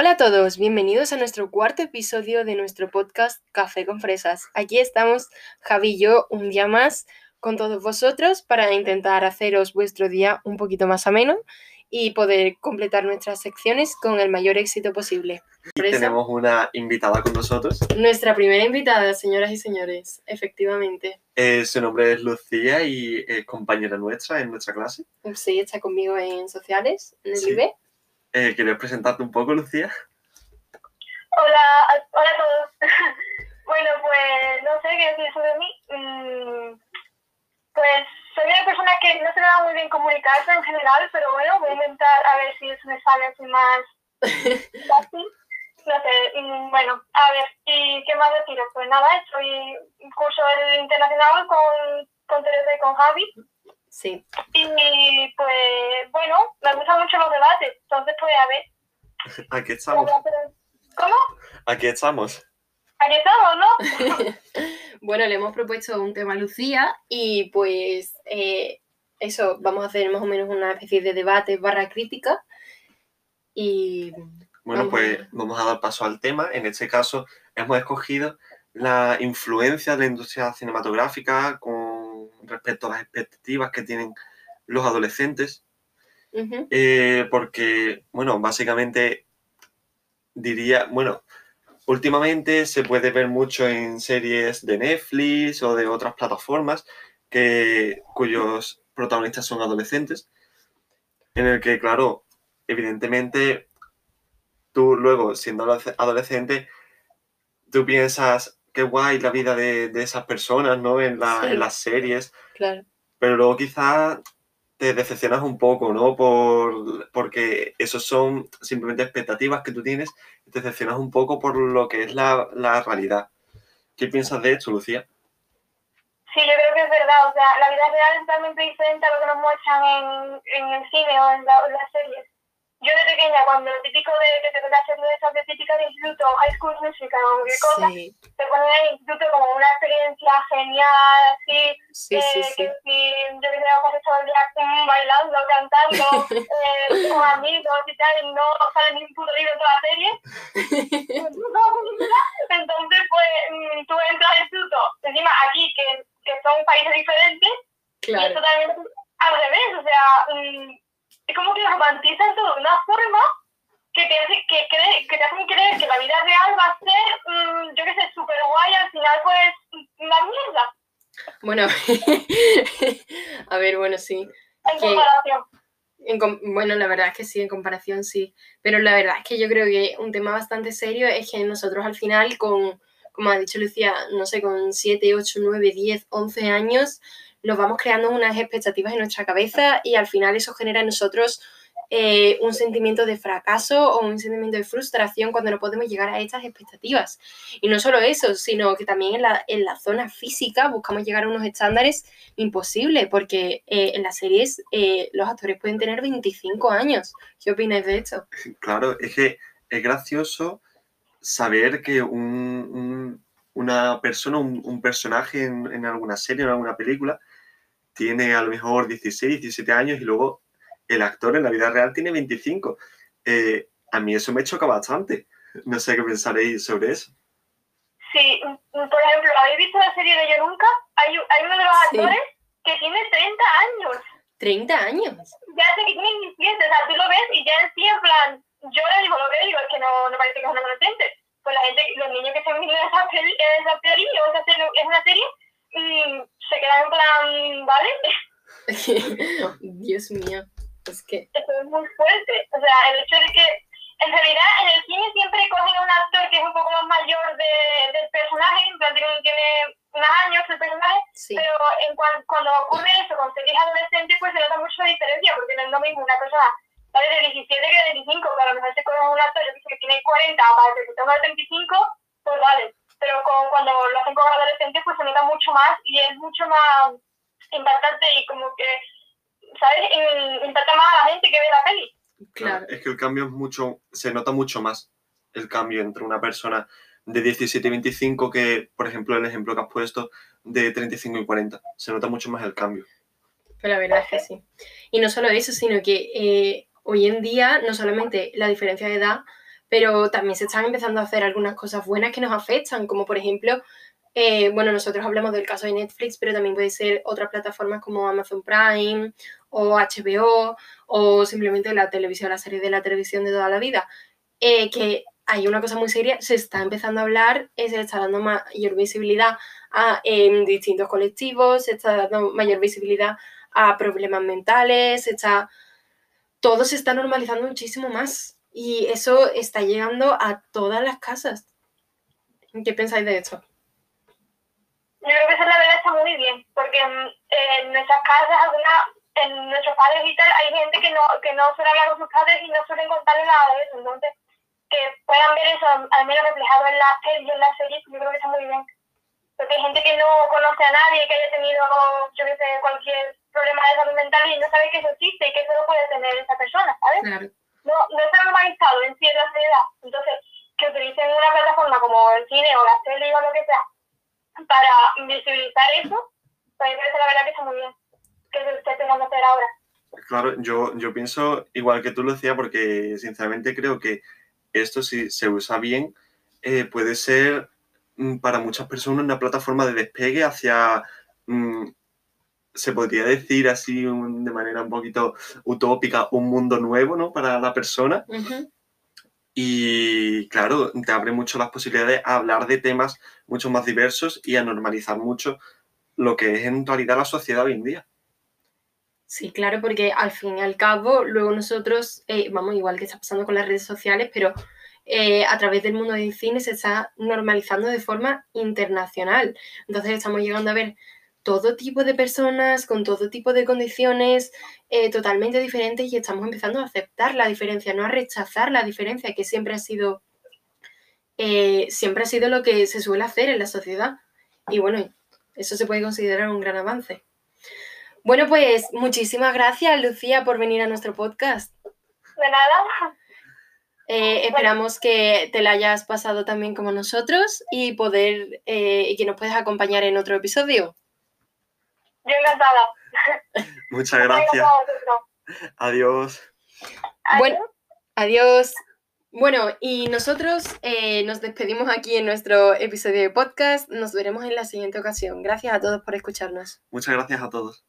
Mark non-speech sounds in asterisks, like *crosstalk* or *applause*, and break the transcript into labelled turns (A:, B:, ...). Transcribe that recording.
A: Hola a todos, bienvenidos a nuestro cuarto episodio de nuestro podcast Café con Fresas. Aquí estamos Javi y yo un día más con todos vosotros para intentar haceros vuestro día un poquito más ameno y poder completar nuestras secciones con el mayor éxito posible.
B: Y tenemos una invitada con nosotros.
A: Nuestra primera invitada, señoras y señores, efectivamente.
B: Eh, su nombre es Lucía y es compañera nuestra en nuestra clase.
A: Sí, está conmigo en sociales, en el
B: Sí. Eh, ¿Quieres presentarte un poco, Lucía?
C: Hola, a- hola a todos. *laughs* bueno, pues no sé qué decir sobre mí. Mm, pues soy una persona que no se me da muy bien comunicarse en general, pero bueno, voy a intentar a ver si eso me sale así más *laughs* fácil. No sé, mm, bueno, a ver, ¿y qué más deciros? Pues nada, estoy curso el internacional con, con Teresa y con Javi.
A: Sí,
C: Y pues bueno, me gustan mucho los debates, entonces pues a ver. *laughs*
B: Aquí estamos.
C: ¿Cómo?
B: Aquí estamos.
C: Aquí estamos, ¿no? *laughs*
A: bueno, le hemos propuesto un tema a Lucía y pues eh, eso, vamos a hacer más o menos una especie de debate barra crítica y
B: Bueno,
A: Vamos
B: pues vamos a dar paso al tema. En este caso, hemos escogido la influencia de la industria cinematográfica con respecto a las expectativas que tienen los adolescentes. Eh, porque, bueno, básicamente diría, bueno, últimamente se puede ver mucho en series de Netflix o de otras plataformas que, cuyos protagonistas son adolescentes, en el que, claro, evidentemente, tú luego, siendo adolesc- adolescente, tú piensas, qué guay la vida de, de esas personas, ¿no? En, la-
A: Sí.
B: en las series,
A: claro.
B: pero luego quizás te decepcionas un poco, ¿no? Por, porque esos son simplemente expectativas que tú tienes y te decepcionas un poco por lo que es la, la realidad. ¿Qué piensas de esto, Lucía?
C: Sí, yo creo que es verdad. O sea, la vida real es totalmente diferente a lo que nos muestran en, en el cine o en, la- en las series. Yo de pequeña, cuando lo típico de que te hacer de esas de típica de instituto, high school musical o qué cosa,
A: Sí,
C: te ponen en el instituto como una experiencia genial, así,
A: sí,
C: eh,
A: sí, sí.
C: que si yo que sé, pasé todo el día bailando, cantando, *laughs* eh, con amigos y tal, y no sale ni un puto libro en toda la serie. *laughs* Entonces, pues, mm, tú entras al instituto, encima aquí, que, que son países diferentes, y es totalmente al revés, o sea, mm, es como que romantizan todo de una forma que te, hace, que, cree, que te hacen creer que la vida real va a ser, mm, yo qué sé, súper guay, al final pues una mierda,
A: bueno, *laughs* a ver, bueno, sí.
C: en
A: Que-
C: comparación.
A: En com- bueno, la verdad es que sí, en comparación sí. Pero la verdad es que yo creo que un tema bastante serio es que nosotros al final, con, como ha dicho Lucía, no sé, con 7, 8, 9, 10, 11 años, nos vamos creando unas expectativas en nuestra cabeza y al final eso genera en nosotros eh, un sentimiento de fracaso o un sentimiento de frustración cuando no podemos llegar a estas expectativas. Y no solo eso, sino que también en la, en la zona física buscamos llegar a unos estándares imposibles, porque eh, en las series eh, los actores pueden tener 25 años. ¿Qué opináis de esto?
B: Claro, es que es gracioso saber que un- un- una persona, un, personaje en, en alguna serie o en alguna película tiene a lo mejor 16, 17 años y luego el actor en la vida real tiene 25. Eh, a mí eso me choca bastante. No sé qué pensaréis sobre eso.
C: Sí, mm, por ejemplo, ¿habéis visto la serie de Yo Nunca? Hay, hay uno de los
A: Sí.
C: actores que tiene 30 años.
A: 30 años.
C: ya sé que tiene 17, o sea, tú lo ves y ya en sí, en plan, yo le digo lo que digo, es que no, no parece que es un adolescente. Pues la gente, los niños que están viendo esa peli, esa peli o esa serie, es una serie, mm, se quedan en plan, ¿vale? *laughs*
A: Dios mío. Es que,
C: Esto es muy fuerte. O sea, el hecho de que, en realidad, en el cine siempre cogen a un actor que es un poco más mayor de, del personaje, en plan, tiene, tiene más años el personaje,
A: sí.
C: pero en cuan- cuando ocurre eso con series adolescentes, pues se nota mucho la diferencia, porque no es lo mismo una persona ¿vale? de 17 que de 25, que a lo mejor se coge un actor que tiene 40 para que tenga 35, pues vale. Pero con, cuando lo hacen con adolescentes, pues se nota mucho más y es mucho más impactante y como que, ¿sabes? Impacta más a la gente que ve la peli.
A: Claro.
B: Es que el cambio es mucho, se nota mucho más el cambio entre una persona de 17 y 25 que, por ejemplo, el ejemplo que has puesto de 35 y 40. Se nota mucho más el cambio.
A: Pero la verdad es que sí. Y no solo eso, sino que eh, hoy en día no solamente la diferencia de edad pero también se están empezando a hacer algunas cosas buenas que nos afectan, como por ejemplo, eh, bueno, nosotros hablamos del caso de Netflix, pero también puede ser otras plataformas como Amazon Prime o HBO o simplemente la televisión, la serie de la televisión de toda la vida, eh, que hay una cosa muy seria, se está empezando a hablar, eh, se está dando mayor visibilidad a distintos colectivos, se está dando mayor visibilidad a problemas mentales, se está, todo se está normalizando muchísimo más y eso está llegando a todas las casas. ¿Qué pensáis de esto?
C: Yo creo que eso la verdad está muy bien, porque en nuestras casas, alguna, en nuestros padres y tal, hay gente que no, que no suele hablar con sus padres y no suelen contarle nada de eso. Entonces, que puedan ver eso al menos reflejado en la serie y en la serie, yo creo que está muy bien. Porque hay gente que no conoce a nadie, que haya tenido, yo qué sé, cualquier problema de salud mental y no sabe que eso existe y que eso lo puede tener esa persona, ¿sabes?
A: Claro.
C: No, no está normalizado en cierta sociedad. Entonces, que utilicen una plataforma como el cine o la serie o lo que sea para visibilizar eso, pues me parece la verdad que está muy bien. Que se esté teniendo hacer ahora.
B: Claro, yo, yo pienso igual que tú lo decías, porque sinceramente creo que esto si se usa bien eh, puede ser mm, para muchas personas una plataforma de despegue hacia, mm, se podría decir así de manera un poquito utópica, un mundo nuevo ¿no? para la persona. Y claro, te abre mucho las posibilidades a hablar de temas mucho más diversos y a normalizar mucho lo que es en realidad la sociedad hoy en día.
A: Sí, claro, porque al fin y al cabo, luego nosotros, eh, vamos, igual que está pasando con las redes sociales, pero eh, a través del mundo del cine se está normalizando de forma internacional. Entonces estamos llegando a ver todo tipo de personas, con todo tipo de condiciones eh, totalmente diferentes y estamos empezando a aceptar la diferencia, no a rechazar la diferencia que siempre ha sido, eh, siempre ha sido lo que se suele hacer en la sociedad. Y bueno, eso se puede considerar un gran avance. Bueno, pues muchísimas gracias, Lucía, por venir a nuestro podcast.
C: De nada.
A: Eh, esperamos que te la hayas pasado también como nosotros y poder y que nos puedas acompañar en otro episodio.
C: Yo encantada.
B: Muchas gracias. Adiós.
A: Bueno, adiós. Bueno, y nosotros eh, nos despedimos aquí en nuestro episodio de podcast. Nos veremos en la siguiente ocasión. Gracias a todos por escucharnos.
B: Muchas gracias a todos.